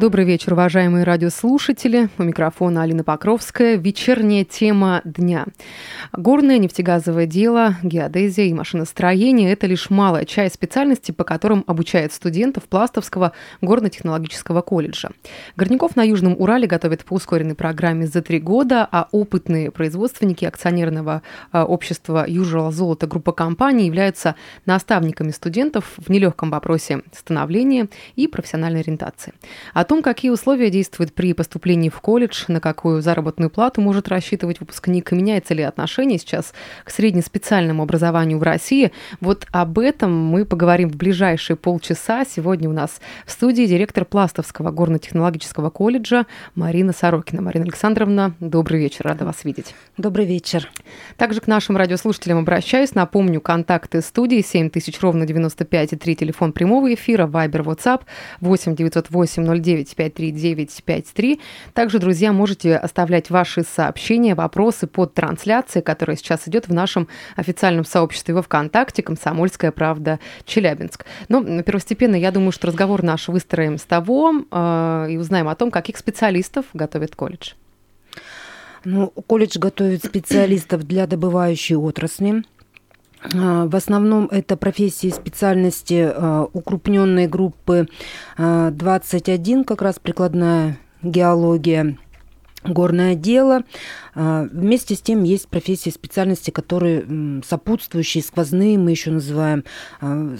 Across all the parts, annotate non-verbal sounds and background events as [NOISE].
Добрый вечер, уважаемые радиослушатели. У микрофона Алина Покровская. Вечерняя тема дня. Горное нефтегазовое дело, геодезия и машиностроение – это лишь малая часть специальностей, по которым обучают студентов Пластовского горно-технологического колледжа. Горняков на Южном Урале готовят по ускоренной программе за три года, а опытные производственники акционерного а, общества Южного золота группа компаний являются наставниками студентов в нелегком вопросе становления и профессиональной ориентации. О том, какие условия действуют при поступлении в колледж, на какую заработную плату может рассчитывать выпускник, и меняется ли отношение сейчас к среднеспециальному образованию в России, вот об этом мы поговорим в ближайшие полчаса. Сегодня у нас в студии директор Пластовского горно-технологического колледжа Марина Сорокина. Марина Александровна, добрый вечер, рада вас видеть. Добрый вечер. Также к нашим радиослушателям обращаюсь. Напомню, контакты студии 7000 ровно 95 и 3 телефон прямого эфира, Вайбер, WhatsApp 8 908 09 953 Также, друзья, можете оставлять ваши сообщения, вопросы под трансляцией, которая сейчас идет в нашем официальном сообществе во ВКонтакте «Комсомольская правда Челябинск». Но первостепенно, я думаю, что разговор наш выстроим с того э, и узнаем о том, каких специалистов готовит колледж. Ну, колледж готовит специалистов для добывающей отрасли. А, в основном это профессии специальности а, укрупненной группы 21, а, как раз прикладная геология, горное дело. Вместе с тем есть профессии специальности, которые сопутствующие, сквозные, мы еще называем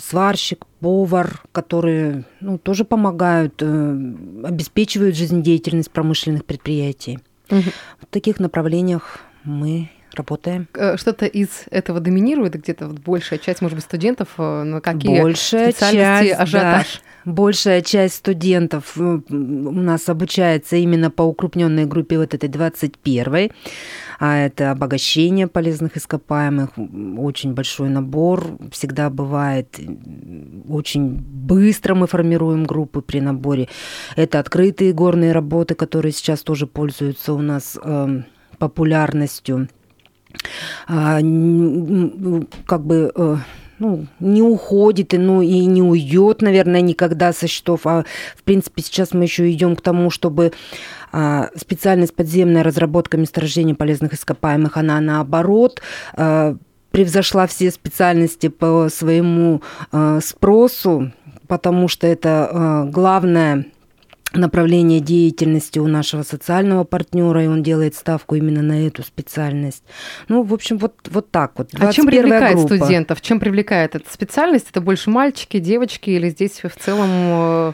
сварщик, повар, которые ну, тоже помогают, э, обеспечивают жизнедеятельность промышленных предприятий. Угу. В таких направлениях мы работаем. Э, что-то из этого доминирует где-то вот большая часть, может быть, студентов, э, на какие большая специальности часть, ажиотаж? Да. Большая часть студентов э, у нас обучается именно по укрупненной группе вот этой 21 а это обогащение полезных ископаемых, очень большой набор, всегда бывает, очень быстро мы формируем группы при наборе. Это открытые горные работы, которые сейчас тоже пользуются у нас э, популярностью. А, как бы э, ну, не уходит, ну, и не уйдет, наверное, никогда со счетов. А, в принципе, сейчас мы еще идем к тому, чтобы а, специальность подземная разработка месторождения полезных ископаемых, она наоборот а, превзошла все специальности по своему а, спросу, потому что это а, главное направление деятельности у нашего социального партнера, и он делает ставку именно на эту специальность. Ну, в общем, вот, вот так вот. А чем привлекает группа. студентов? Чем привлекает эта специальность? Это больше мальчики, девочки или здесь в целом э,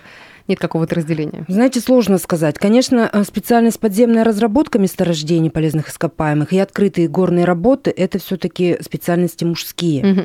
нет какого-то разделения? Знаете, сложно сказать. Конечно, э, специальность подземная разработка месторождений полезных ископаемых и открытые горные работы – это все таки специальности мужские. Угу.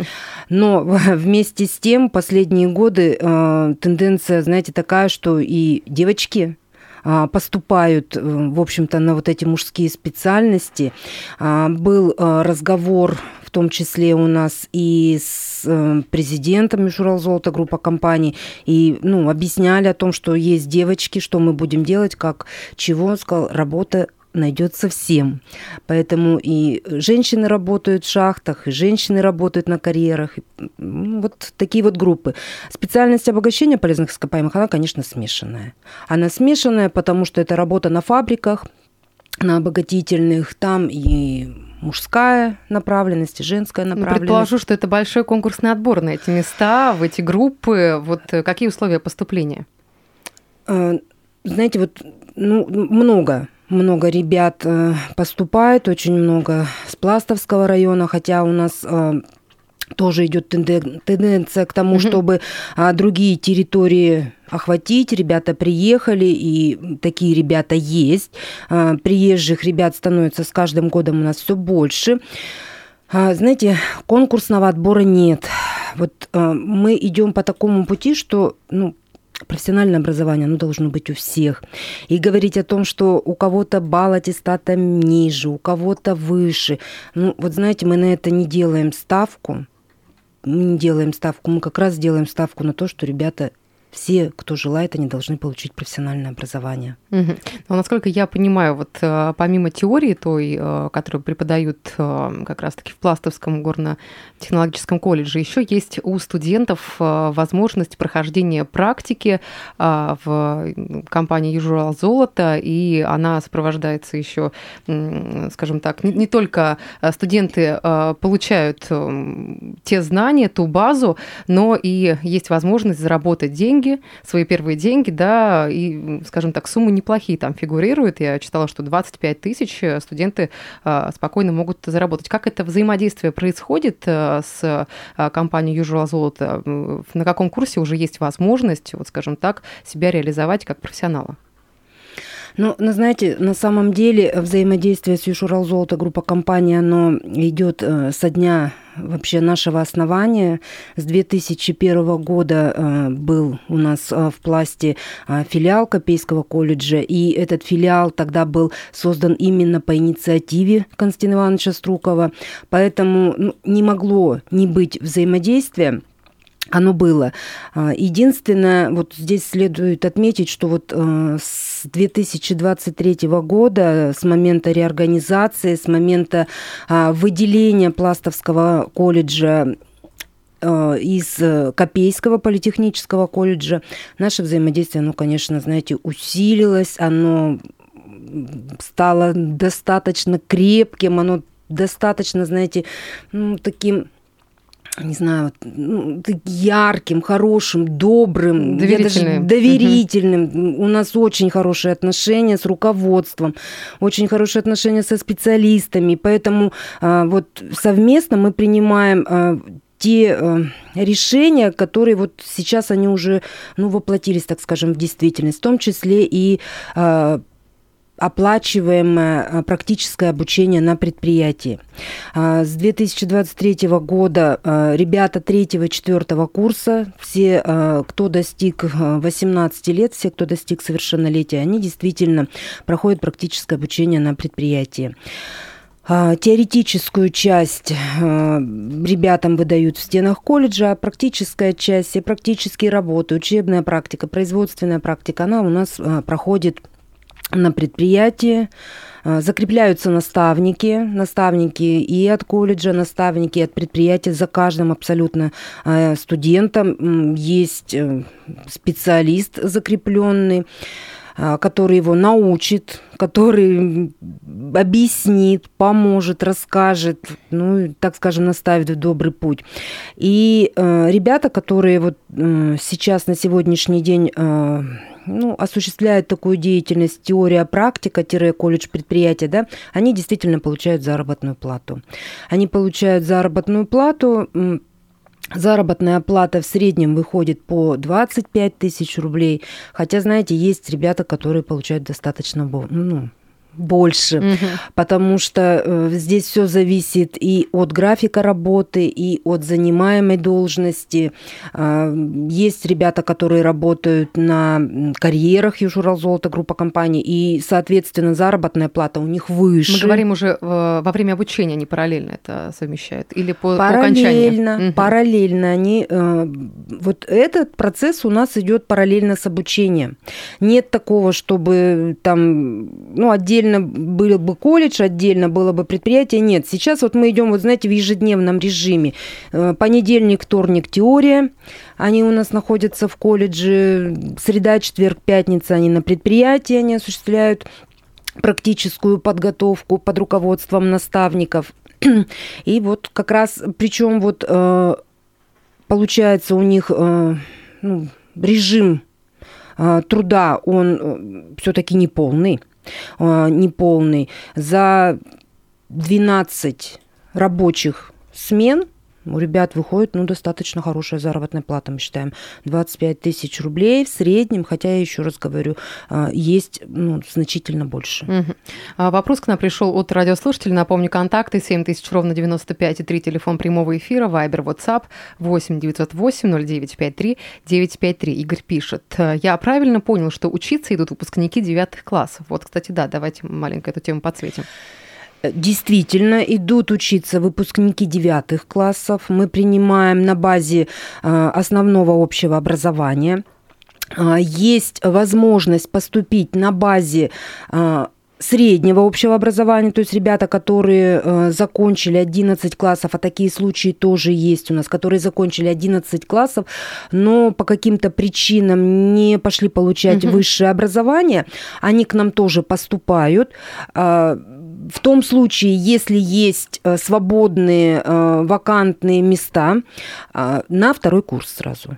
Но [LAUGHS] вместе с тем последние годы э, тенденция, знаете, такая, что и девочки поступают, в общем-то, на вот эти мужские специальности. Был разговор в том числе у нас и с э, президентом Золота группа компаний, и ну, объясняли о том, что есть девочки, что мы будем делать, как чего. Он сказал, работа найдется всем. Поэтому и женщины работают в шахтах, и женщины работают на карьерах. Ну, вот такие вот группы. Специальность обогащения полезных ископаемых, она, конечно, смешанная. Она смешанная, потому что это работа на фабриках, на обогатительных, там и мужская направленность и женская ну, направленность. Предположу, что это большой конкурсный отбор на эти места, в эти группы. Вот э, какие условия поступления? Э, знаете, вот ну, много много ребят э, поступает, очень много с Пластовского района, хотя у нас тоже идет тенденция к тому, угу. чтобы а, другие территории охватить. Ребята приехали, и такие ребята есть. А, приезжих ребят становится с каждым годом у нас все больше. А, знаете, конкурсного отбора нет. Вот а, мы идем по такому пути, что ну, профессиональное образование, оно должно быть у всех. И говорить о том, что у кого-то балл аттестата ниже, у кого-то выше. Ну, вот знаете, мы на это не делаем ставку. Мы не делаем ставку, мы как раз делаем ставку на то, что ребята все, кто желает, они должны получить профессиональное образование. Угу. Но, насколько я понимаю, вот э, помимо теории той, э, которую преподают э, как раз-таки в Пластовском горно-технологическом колледже, еще есть у студентов возможность прохождения практики в компании Южурал Золото, и она сопровождается еще, скажем так, не только студенты получают те знания, ту базу, но и есть возможность заработать деньги деньги, свои первые деньги, да, и, скажем так, суммы неплохие там фигурируют. Я читала, что 25 тысяч студенты а, спокойно могут заработать. Как это взаимодействие происходит а, с компанией Usual Золото? На каком курсе уже есть возможность, вот, скажем так, себя реализовать как профессионала? Ну, ну, знаете, на самом деле взаимодействие с Юшурал Золото, группа компаний, оно идет э, со дня вообще нашего основания. С 2001 года э, был у нас э, в пласте филиал Копейского колледжа, и этот филиал тогда был создан именно по инициативе Константина Ивановича Струкова, поэтому ну, не могло не быть взаимодействия оно было. А, единственное, вот здесь следует отметить, что вот э, с 2023 года, с момента реорганизации, с момента а, выделения Пластовского колледжа э, из Копейского политехнического колледжа, наше взаимодействие, оно, конечно, знаете, усилилось, оно стало достаточно крепким, оно достаточно, знаете, ну, таким не знаю, ну, ярким, хорошим, добрым, доверительным. Даже доверительным. Угу. У нас очень хорошие отношения с руководством, очень хорошие отношения со специалистами, поэтому а, вот совместно мы принимаем а, те э, решения, которые вот сейчас они уже ну, воплотились, так скажем, в действительность, в том числе и э, оплачиваемое э, практическое обучение на предприятии. А, с 2023 года э, ребята 3-4 курса, все, кто достиг 18 лет, все, кто достиг совершеннолетия, они действительно проходят практическое обучение на предприятии. А, теоретическую часть ребятам выдают в стенах колледжа, а практическая часть, все практические работы, учебная практика, производственная практика, она у нас проходит на предприятии. А, закрепляются наставники, наставники и от колледжа, наставники от предприятия. За каждым абсолютно а, студентом есть э, специалист закрепленный который его научит, который объяснит, поможет, расскажет, ну, так скажем, наставит в добрый путь. И э, ребята, которые вот э, сейчас на сегодняшний день э, ну, осуществляют такую деятельность, теория, практика, колледж предприятия, да, они действительно получают заработную плату. Они получают заработную плату, Заработная плата в среднем выходит по 25 тысяч рублей. Хотя, знаете, есть ребята, которые получают достаточно ну, больше, угу. потому что э, здесь все зависит и от графика работы, и от занимаемой должности. Э, есть ребята, которые работают на карьерах Южурал Золото, группа компаний, и, соответственно, заработная плата у них выше. Мы говорим уже э, во время обучения они параллельно это совмещают или по, параллельно, по угу. параллельно они э, вот этот процесс у нас идет параллельно с обучением. Нет такого, чтобы там ну отдельно отдельно был бы колледж, отдельно было бы предприятие. Нет, сейчас вот мы идем, вот знаете, в ежедневном режиме. Э, понедельник, вторник теория, они у нас находятся в колледже. Среда, четверг, пятница они на предприятии, они осуществляют практическую подготовку под руководством наставников. И вот как раз, причем вот э, получается у них э, ну, режим труда, он все-таки не полный. А, неполный, за 12 рабочих смен – у ребят выходит ну, достаточно хорошая заработная плата, мы считаем, 25 тысяч рублей в среднем, хотя я еще раз говорю, а, есть ну, значительно больше. Угу. Вопрос к нам пришел от радиослушателя. Напомню, контакты 7 тысяч ровно 95 и 3 телефон прямого эфира, Вайбер, WhatsApp 8 908 0953 953. Игорь пишет. Я правильно понял, что учиться идут выпускники девятых классов. Вот, кстати, да, давайте маленько эту тему подсветим. Действительно, идут учиться выпускники девятых классов. Мы принимаем на базе э, основного общего образования. есть возможность поступить на базе среднего общего образования, то есть ребята, которые э, закончили 11 классов, а такие случаи тоже есть у нас, которые закончили 11 классов, но по каким-то причинам не пошли получать угу. высшее образование, они к нам тоже поступают. Э, в том случае, если есть э, свободные э, вакантные места, э, на второй курс сразу.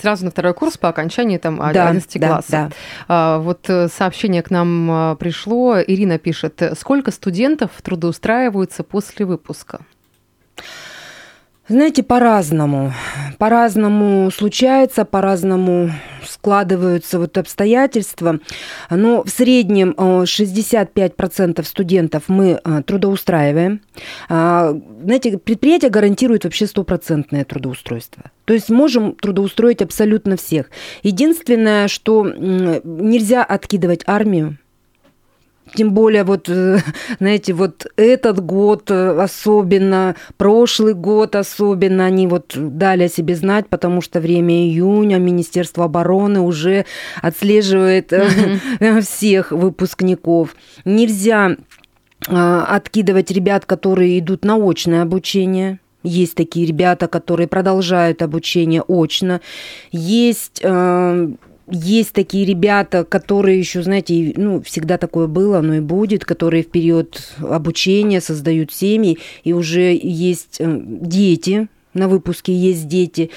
Сразу на второй курс по окончании там 11 да, класса. Да, да. А, вот сообщение к нам пришло. Ирина пишет, сколько студентов трудоустраиваются после выпуска? Знаете, по-разному. По-разному случается, по-разному складываются вот обстоятельства. Но в среднем 65% э, студентов мы э, трудоустраиваем. А, знаете, предприятие гарантирует вообще стопроцентное трудоустройство. То есть можем трудоустроить абсолютно всех. Единственное, что нельзя откидывать армию, тем более, вот, э, [LAUGHS] знаете, вот этот год э, особенно, прошлый год особенно, они вот дали о себе знать, потому что время июня Министерство обороны уже отслеживает mm-hmm. [LAUGHS] всех выпускников. Нельзя откидывать ребят, которые идут на очное обучение. Есть такие ребята, которые продолжают обучение очно. Есть есть такие ребята, которые еще, знаете, ну, всегда такое было, но и будет, которые в период обучения создают семьи, и уже есть э, дети, на выпуске есть дети.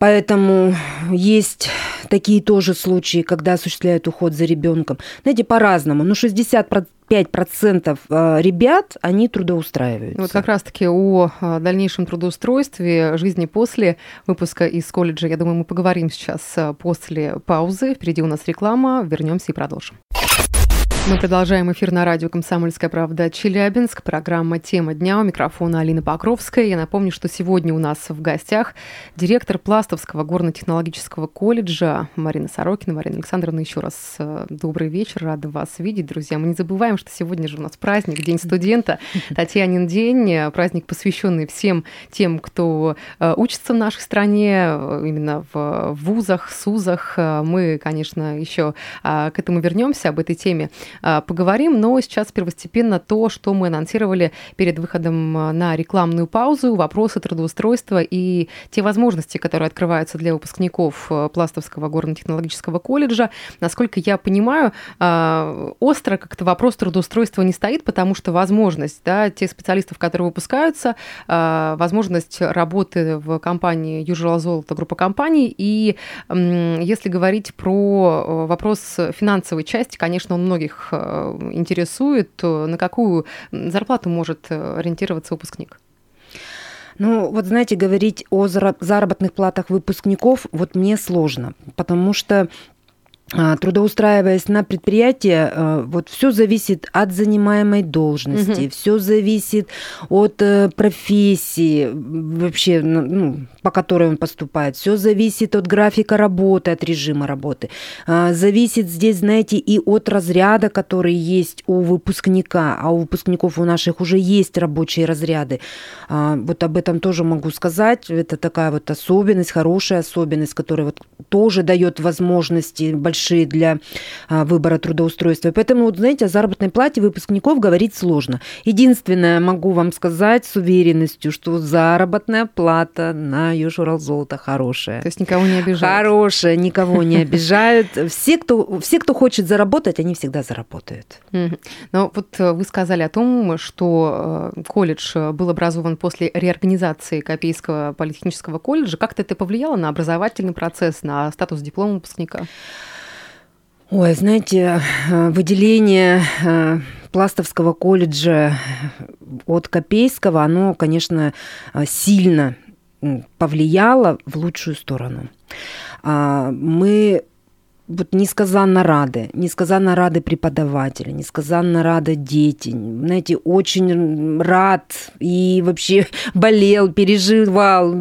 Поэтому есть такие тоже случаи, когда осуществляют уход за ребенком. Знаете, по-разному. Ну, 60% 5% э, ребят, они трудоустраиваются. Вот как раз-таки о э, дальнейшем трудоустройстве, жизни после выпуска из колледжа, я думаю, мы поговорим сейчас э, после паузы. Впереди у нас реклама, вернемся и продолжим. Мы продолжаем эфир на радио «Комсомольская правда» Челябинск. Программа «Тема дня». У микрофона Алина Покровская. Я напомню, что сегодня у нас в гостях директор Пластовского горно-технологического колледжа Марина Сорокина. Марина Александровна, еще раз э, добрый вечер. Рада вас видеть, друзья. Мы не забываем, что сегодня же у нас праздник, День студента, [LAUGHS] Татьянин день. Праздник, посвященный всем тем, кто э, учится в нашей стране, э, именно в вузах, СУЗах. Мы, конечно, еще к этому вернемся, об этой теме а, поговорим, но сейчас первостепенно то, что мы анонсировали перед выходом а, на рекламную паузу, вопросы трудоустройства и те возможности, которые открываются для выпускников а, Пластовского горно-технологического колледжа. Насколько я понимаю, остро как-то вопрос трудоустройства не стоит, потому что возможность да, тех специалистов, которые выпускаются, возможность работы в компании Usual Золото, группа компаний, и если говорить про вопрос финансовой части, конечно, он многих Э, интересует, на какую зарплату может э, ориентироваться выпускник? Ну, вот знаете, говорить о заработных платах выпускников вот мне сложно, потому что трудоустраиваясь на предприятие, э, вот все зависит от занимаемой должности, угу. все зависит от э, профессии вообще, ну, по которой он поступает, все зависит от графика работы, от режима работы, а, зависит здесь, знаете, и от разряда, который есть у выпускника, а у выпускников у наших уже есть рабочие разряды. А, вот об этом тоже могу сказать. Это такая вот особенность, хорошая особенность, которая вот тоже дает возможности большие большие для а, выбора трудоустройства. Поэтому, вот, знаете, о заработной плате выпускников говорить сложно. Единственное, могу вам сказать с уверенностью, что заработная плата на Южурал золото хорошая. То есть никого не обижают? Хорошая, никого не [LAUGHS] обижают. Все, кто, все, кто хочет заработать, они всегда заработают. Но вот э, вы сказали о том, что э, колледж был образован после реорганизации Копейского политехнического колледжа. Как-то это повлияло на образовательный процесс, на статус диплома выпускника? Ой, знаете, э, выделение э, Пластовского колледжа от Копейского, оно, конечно, э, сильно повлияло в лучшую сторону. А, мы вот несказанно рады, несказанно рады преподаватели, несказанно рады дети. Знаете, очень рад и вообще [LAUGHS] болел, переживал,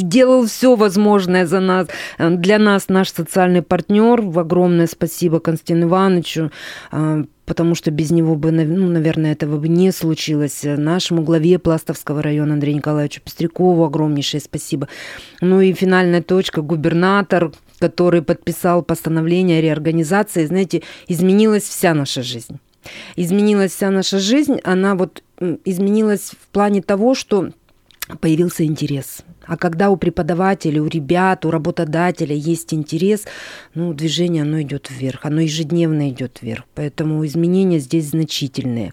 делал все возможное за нас. Для нас наш социальный партнер. Огромное спасибо Константину Ивановичу а, потому что без него бы, ну, наверное, этого бы не случилось. Нашему главе Пластовского района Андрею Николаевичу Пестрякову огромнейшее спасибо. Ну и финальная точка, губернатор который подписал постановление о реорганизации, знаете, изменилась вся наша жизнь. Изменилась вся наша жизнь, она вот изменилась в плане того, что появился интерес. А когда у преподавателя, у ребят, у работодателя есть интерес, ну, движение, оно идет вверх, оно ежедневно идет вверх. Поэтому изменения здесь значительные.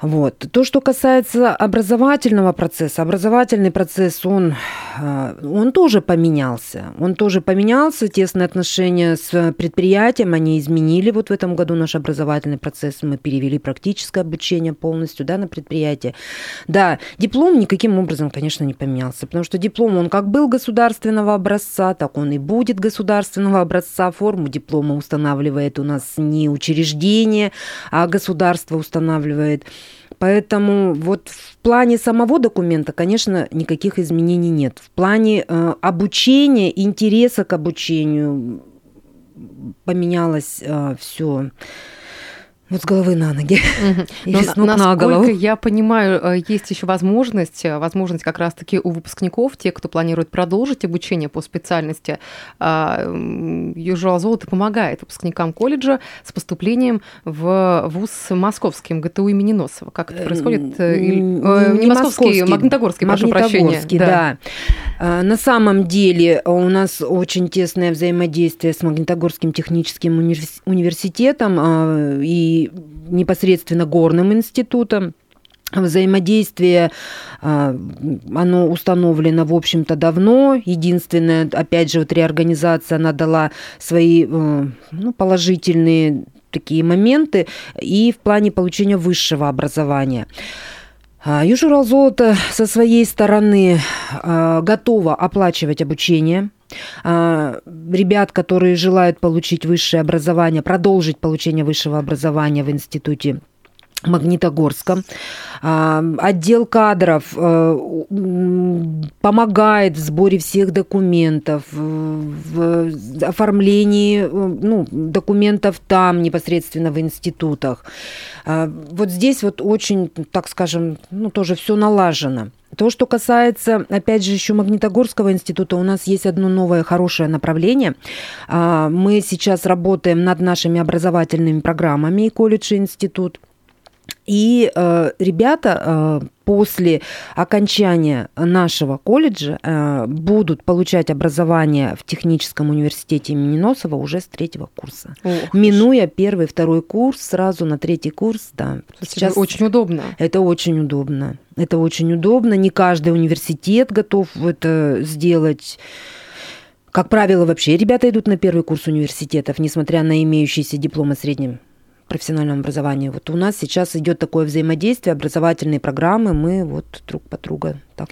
Вот. То, что касается образовательного процесса, образовательный процесс, он, э, он тоже поменялся. Он тоже поменялся, тесные отношения с предприятием, они изменили. Вот в этом году наш образовательный процесс, мы перевели практическое обучение полностью да, на предприятие. Да, диплом никаким образом, конечно, не поменялся, потому что диплом, он как был государственного образца, так он и будет государственного образца. Форму диплома устанавливает у нас не учреждение, а государство устанавливает. Поэтому вот в плане самого документа, конечно, никаких изменений нет. В плане э, обучения, интереса к обучению поменялось э, все вот с головы на ноги. Но, с ног на голову. я понимаю, э, есть еще возможность, э, возможность как раз-таки у выпускников, те, кто планирует продолжить обучение по специальности, а, Южал Золото помогает выпускникам колледжа с поступлением в ВУЗ Московский, МГТУ имени Носова. Как это происходит? Э, не, Московский, Магнитогорский, прошу прощения. Да. да. На самом деле у нас очень тесное взаимодействие с Магнитогорским техническим университетом а, непосредственно горным институтом. Взаимодействие, а, оно установлено, в общем-то, давно. Единственное, опять же, вот реорганизация, она дала свои э, ну, положительные такие моменты и в плане получения высшего образования. А, Южурал Золото со своей стороны а, готова оплачивать обучение ребят, которые желают получить высшее образование, продолжить получение высшего образования в институте Магнитогорском. Отдел кадров э, помогает в сборе всех документов, в оформлении э, ну, документов там, непосредственно в институтах. Вот здесь вот очень, так скажем, ну, тоже все налажено. То, что касается, опять же, еще Магнитогорского института, у нас есть одно новое хорошее направление. А, мы сейчас работаем над нашими образовательными программами и колледж и институт. И э, ребята э, после окончания нашего колледжа э, будут получать образование в техническом университете имени Носова уже с третьего курса. Ох, Минуя первый, второй курс, сразу на третий курс, да. Сейчас это очень удобно. Это очень удобно. Это очень удобно. Не каждый университет готов это сделать. Как правило, вообще ребята идут на первый курс университетов, несмотря на имеющиеся дипломы средним профессиональном образовании. Вот у нас сейчас идет такое взаимодействие, образовательные программы, мы вот друг по друга так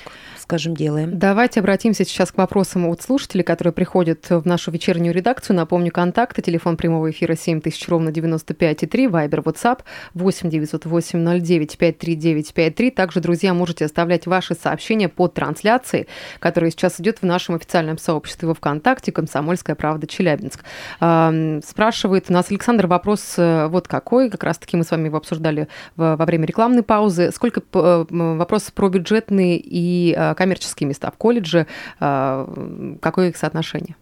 скажем, делаем. Давайте обратимся сейчас к вопросам от слушателей, которые приходят в нашу вечернюю редакцию. Напомню, контакты, телефон прямого эфира 7000, ровно 95,3, вайбер, WhatsApp 8 908 09 539 53. Также, друзья, можете оставлять ваши сообщения под трансляцией, которая сейчас идет в нашем официальном сообществе во ВКонтакте «Комсомольская правда Челябинск». Спрашивает у нас Александр вопрос э, вот какой, как раз-таки мы с вами его обсуждали во время рекламной паузы. Сколько э, вопросов про бюджетные и э, коммерческие места в колледже, а, какое их соотношение?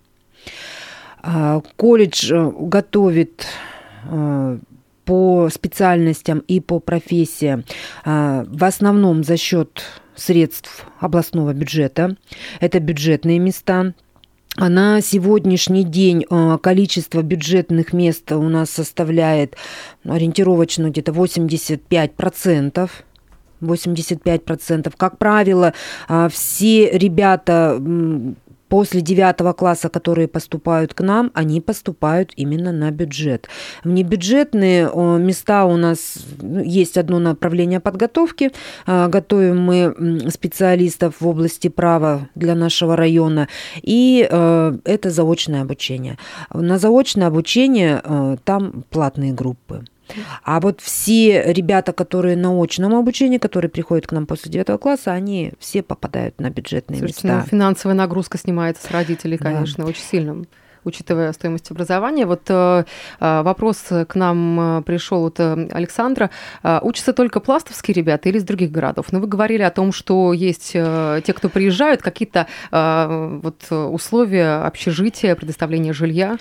А, колледж э, готовит э, по специальностям и по профессиям а, в основном за счет средств областного бюджета. Это бюджетные места. На сегодняшний день э, количество бюджетных мест у нас составляет ориентировочно где-то 85%. 85%. Как правило, а, все ребята после девятого класса, которые поступают к нам, они поступают именно на бюджет. Внебюджетные места у нас ну, есть одно направление подготовки. А, готовим мы специалистов в области права для нашего района. И э, это заочное обучение. На заочное обучение э, там платные группы. А вот все ребята, которые на очном обучении, которые приходят к нам после девятого класса, они все попадают на бюджетные Слушайте, места. Ну, финансовая нагрузка снимается с родителей, конечно, да. очень сильно учитывая стоимость образования. Вот э, э, вопрос к нам пришел от Александра. Учатся только пластовские ребята или из других городов? Но ну, вы говорили о том, что есть те, кто приезжают, какие-то вот условия общежития, предоставления жилья.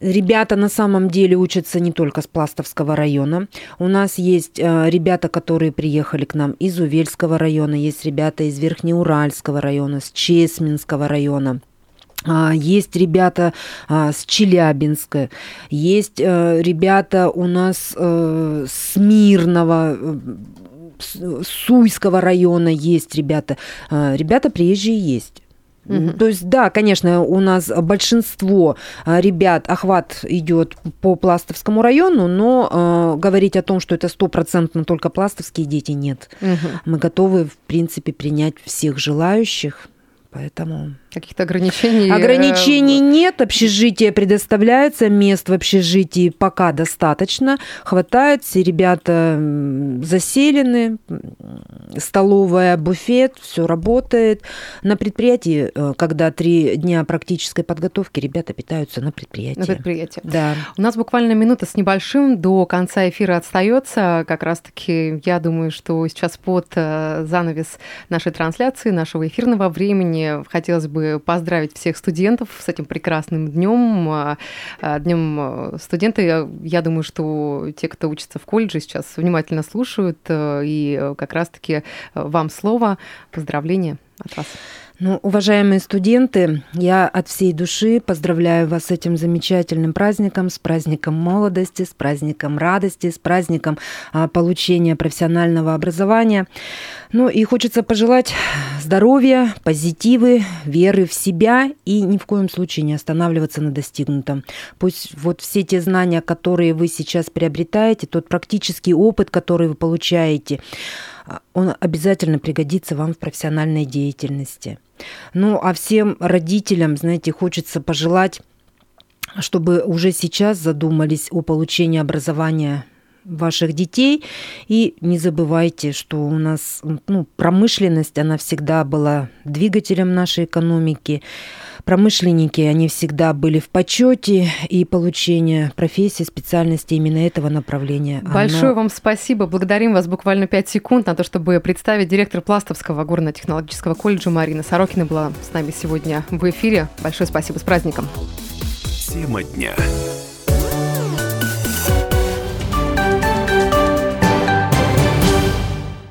Ребята на самом деле учатся не только с Пластовского района. У нас есть э, ребята, которые приехали к нам из Увельского района, есть ребята из Верхнеуральского района, с Чесминского района. А, есть ребята а, с Челябинска, есть э, ребята у нас э, с Мирного, Суйского района есть ребята. Ребята приезжие есть. Угу. То есть, да, конечно, у нас большинство а, ребят, охват идет по Пластовскому району, но э, говорить о том, что это стопроцентно только пластовские дети, нет. Угу. Мы готовы, в принципе, принять всех желающих, поэтому... Каких-то ограничений? Ограничений э, нет, общежитие предоставляется, мест в общежитии пока достаточно, хватает, все ребята заселены, столовая, буфет, все работает. На предприятии, э, когда три дня практической подготовки, ребята питаются на предприятии. На предприятии. Да. У нас буквально минута с небольшим до конца эфира остается. Как раз-таки, я думаю, что сейчас под э, занавес нашей трансляции, нашего эфирного времени хотелось бы поздравить всех студентов с этим прекрасным днем, а, а, днем а, студента. Я думаю, что те, кто учится в колледже, сейчас внимательно слушают, э, и как раз-таки вам слово. Поздравления от вас. Ну, уважаемые студенты, я от всей души поздравляю вас с этим замечательным праздником, с праздником молодости, с праздником радости, с праздником а, получения профессионального образования. Ну и хочется пожелать здоровья, позитивы, веры в себя и ни в коем случае не останавливаться на достигнутом. Пусть вот все те знания, которые вы сейчас приобретаете, тот практический опыт, который вы получаете, он обязательно пригодится вам в профессиональной деятельности. Ну, а всем родителям, знаете, хочется пожелать, чтобы уже сейчас задумались о получении образования ваших детей. И не забывайте, что у нас ну, промышленность, она всегда была двигателем нашей экономики. Промышленники, они всегда были в почете, и получение профессии, специальности именно этого направления. Большое оно... вам спасибо. Благодарим вас буквально 5 секунд на то, чтобы представить директор Пластовского горно-технологического колледжа Марина Сорокина была с нами сегодня в эфире. Большое спасибо. С праздником. Тема дня.